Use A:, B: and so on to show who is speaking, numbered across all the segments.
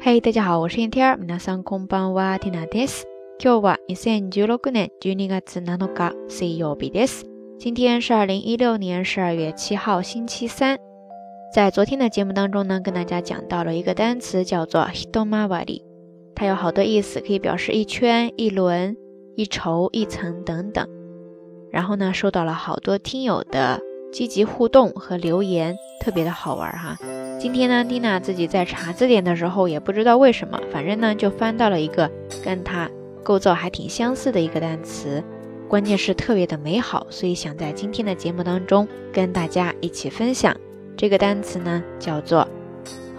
A: 嘿，大家好，我是天天。皆さんこんばんは、ティナです。今日は二千十六年十二月七日、水曜日です。今天是二零一六年十二月七号，星期三。在昨天的节目当中呢，跟大家讲到了一个单词，叫做 hitomawari，它有好多意思，可以表示一圈、一轮、一筹、一层等等。然后呢，收到了好多听友的积极互动和留言，特别的好玩哈。 今天呢，蒂娜自己在查字典的时候，也不知道为什么，反正呢就翻到了一个跟它构造还挺相似的一个单词。关键是特别的美好，所以想在今天的节目当中跟大家一起分享这个单词呢，叫做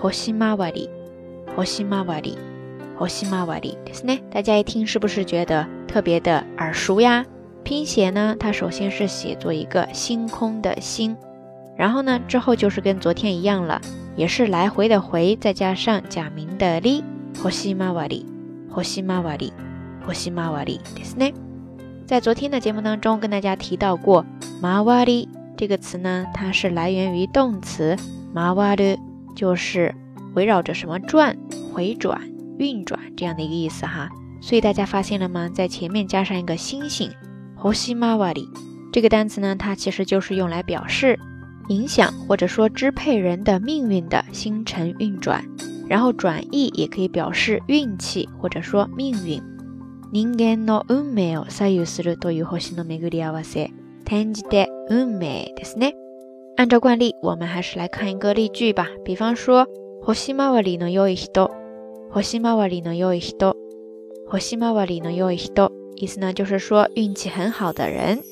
A: “hoshimawari”。hoshimawari，hoshimawari，ですね。大家一听是不是觉得特别的耳熟呀？拼写呢，它首先是写作一个星空的星，然后呢之后就是跟昨天一样了， 也是来回的回，再加上假名的里，hoshimawari，hoshimawari，hoshimawari，ですね。在昨天的节目当中，跟大家提到过“马瓦里”这个词呢，它是来源于动词“马瓦鲁”，就是围绕着什么转、回转、运转这样的一个意思哈。所以大家发现了吗？在前面加上一个星星“ホシマワリ”这个单词呢，它其实就是用来表示 影响或者说支配人的命运的星辰运转，然后转译也可以表示运气或者说命运。人間の運命を左右するという星の巡り合わせ、転じて運命ですね。按照惯例，我们还是来看一个例句吧。比方说，星回りの良い人、星回りの良い人、星回りの良い人，意思呢就是说运气很好的人。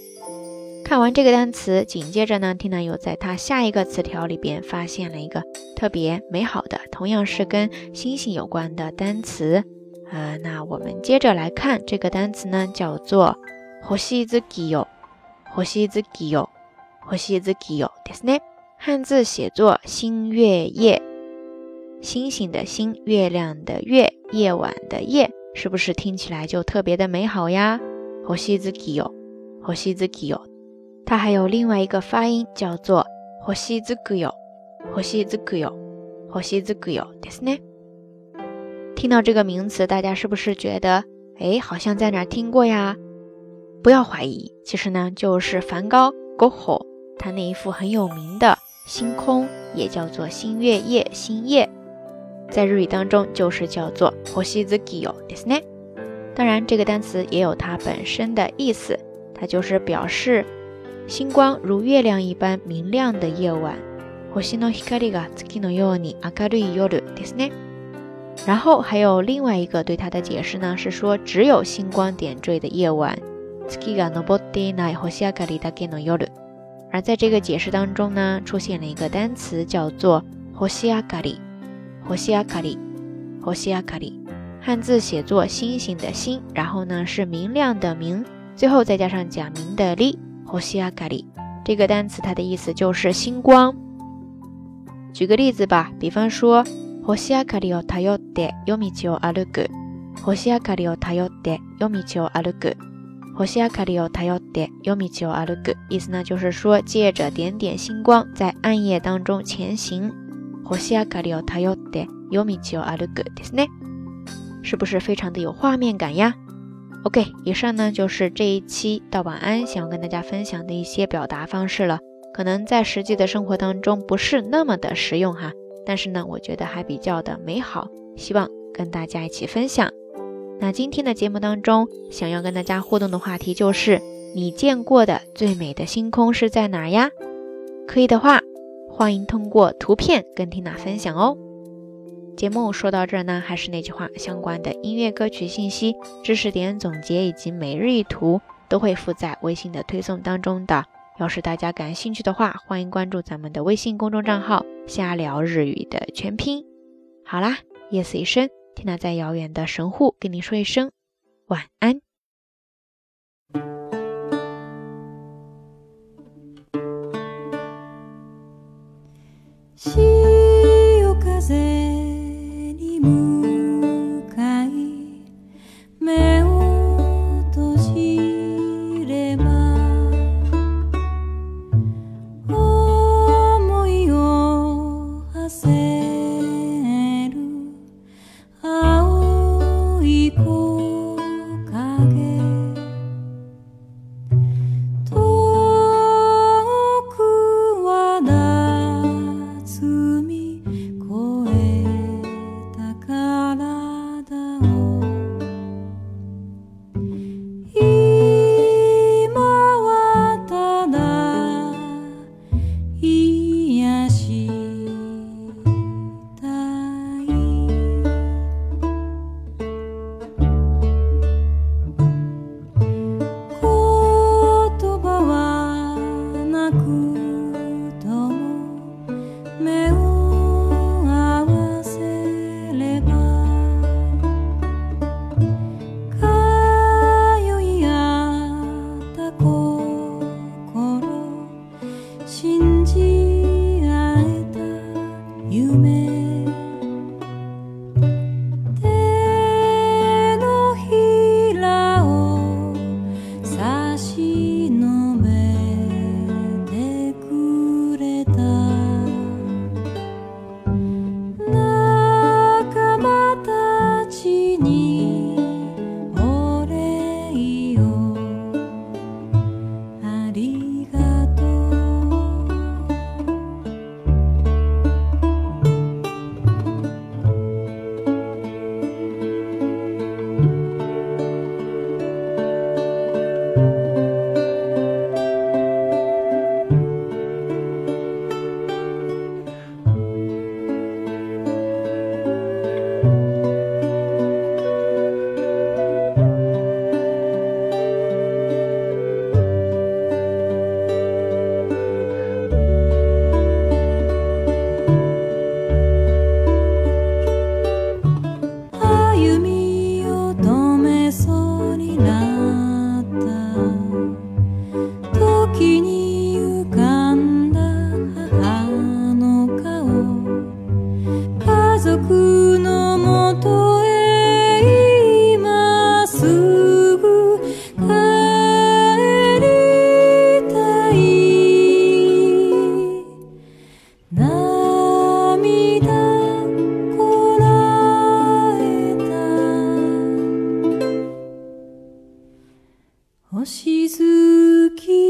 A: 看完这个单词，紧接着呢，听男友在他下一个词条里边发现了一个特别美好的，同样是跟星星有关的单词。呃，那我们接着来看这个单词呢，叫做“星月夜”。星月夜，星月夜，ですね。汉字写作“星月夜”，星星的星，月亮的月，夜晚的夜，是不是听起来就特别的美好呀？星月夜，星月夜， 它还有另外一个发音叫做“星月夜”，星月夜，星月夜，ですね。听到这个名词，大家是不是觉得，哎，好像在哪听过呀？不要怀疑，其实呢，就是梵高 Goho 他那一幅很有名的星空，也叫做星月夜、星夜，在日语当中就是叫做 Hoshizuki ですね。当然，这个单词也有它本身的意思，它就是表示 星光如月亮一般明亮的夜晚。星の光が月のように明るい夜ですね。然后还有另外一个对它的解释呢，是说只有星光点缀的夜晚。而在这个解释当中呢，出现了一个单词叫做 “hoshiakari”，hoshiakari，hoshiakari，汉字写作星星的星，然后呢是明亮的明，最后再加上假名的 里，hoshiakari。这个单词它的意思就是星光。举个例子吧，比方说。星明かりを頼って夜道を歩く。星明かりを頼って夜道を歩く。星明かりを頼って夜道を歩く。意思呢，就是说借着点点星光，在暗夜当中前行。星明かりを頼って夜道を歩くですね。是不是非常的有画面感呀 ？OK，以上呢就是这一期到晚安想要跟大家分享的一些表达方式了。可能在实际的生活当中不是那么的实用哈。但是呢，我觉得还比较的美好，希望跟大家一起分享。那今天的节目当中，想要跟大家互动的话题就是：你见过的最美的星空是在哪儿呀？可以的话，欢迎通过图片跟缇娜分享哦。节目说到这儿呢，还是那句话，相关的音乐歌曲信息、知识点总结以及每日一图都会附在微信的推送当中的。要是大家感兴趣的话，欢迎关注咱们的微信公众账号“瞎聊日语”的全拼。好啦，夜色已深，缇娜在遥远的神户跟你说一声晚安。
B: 心静き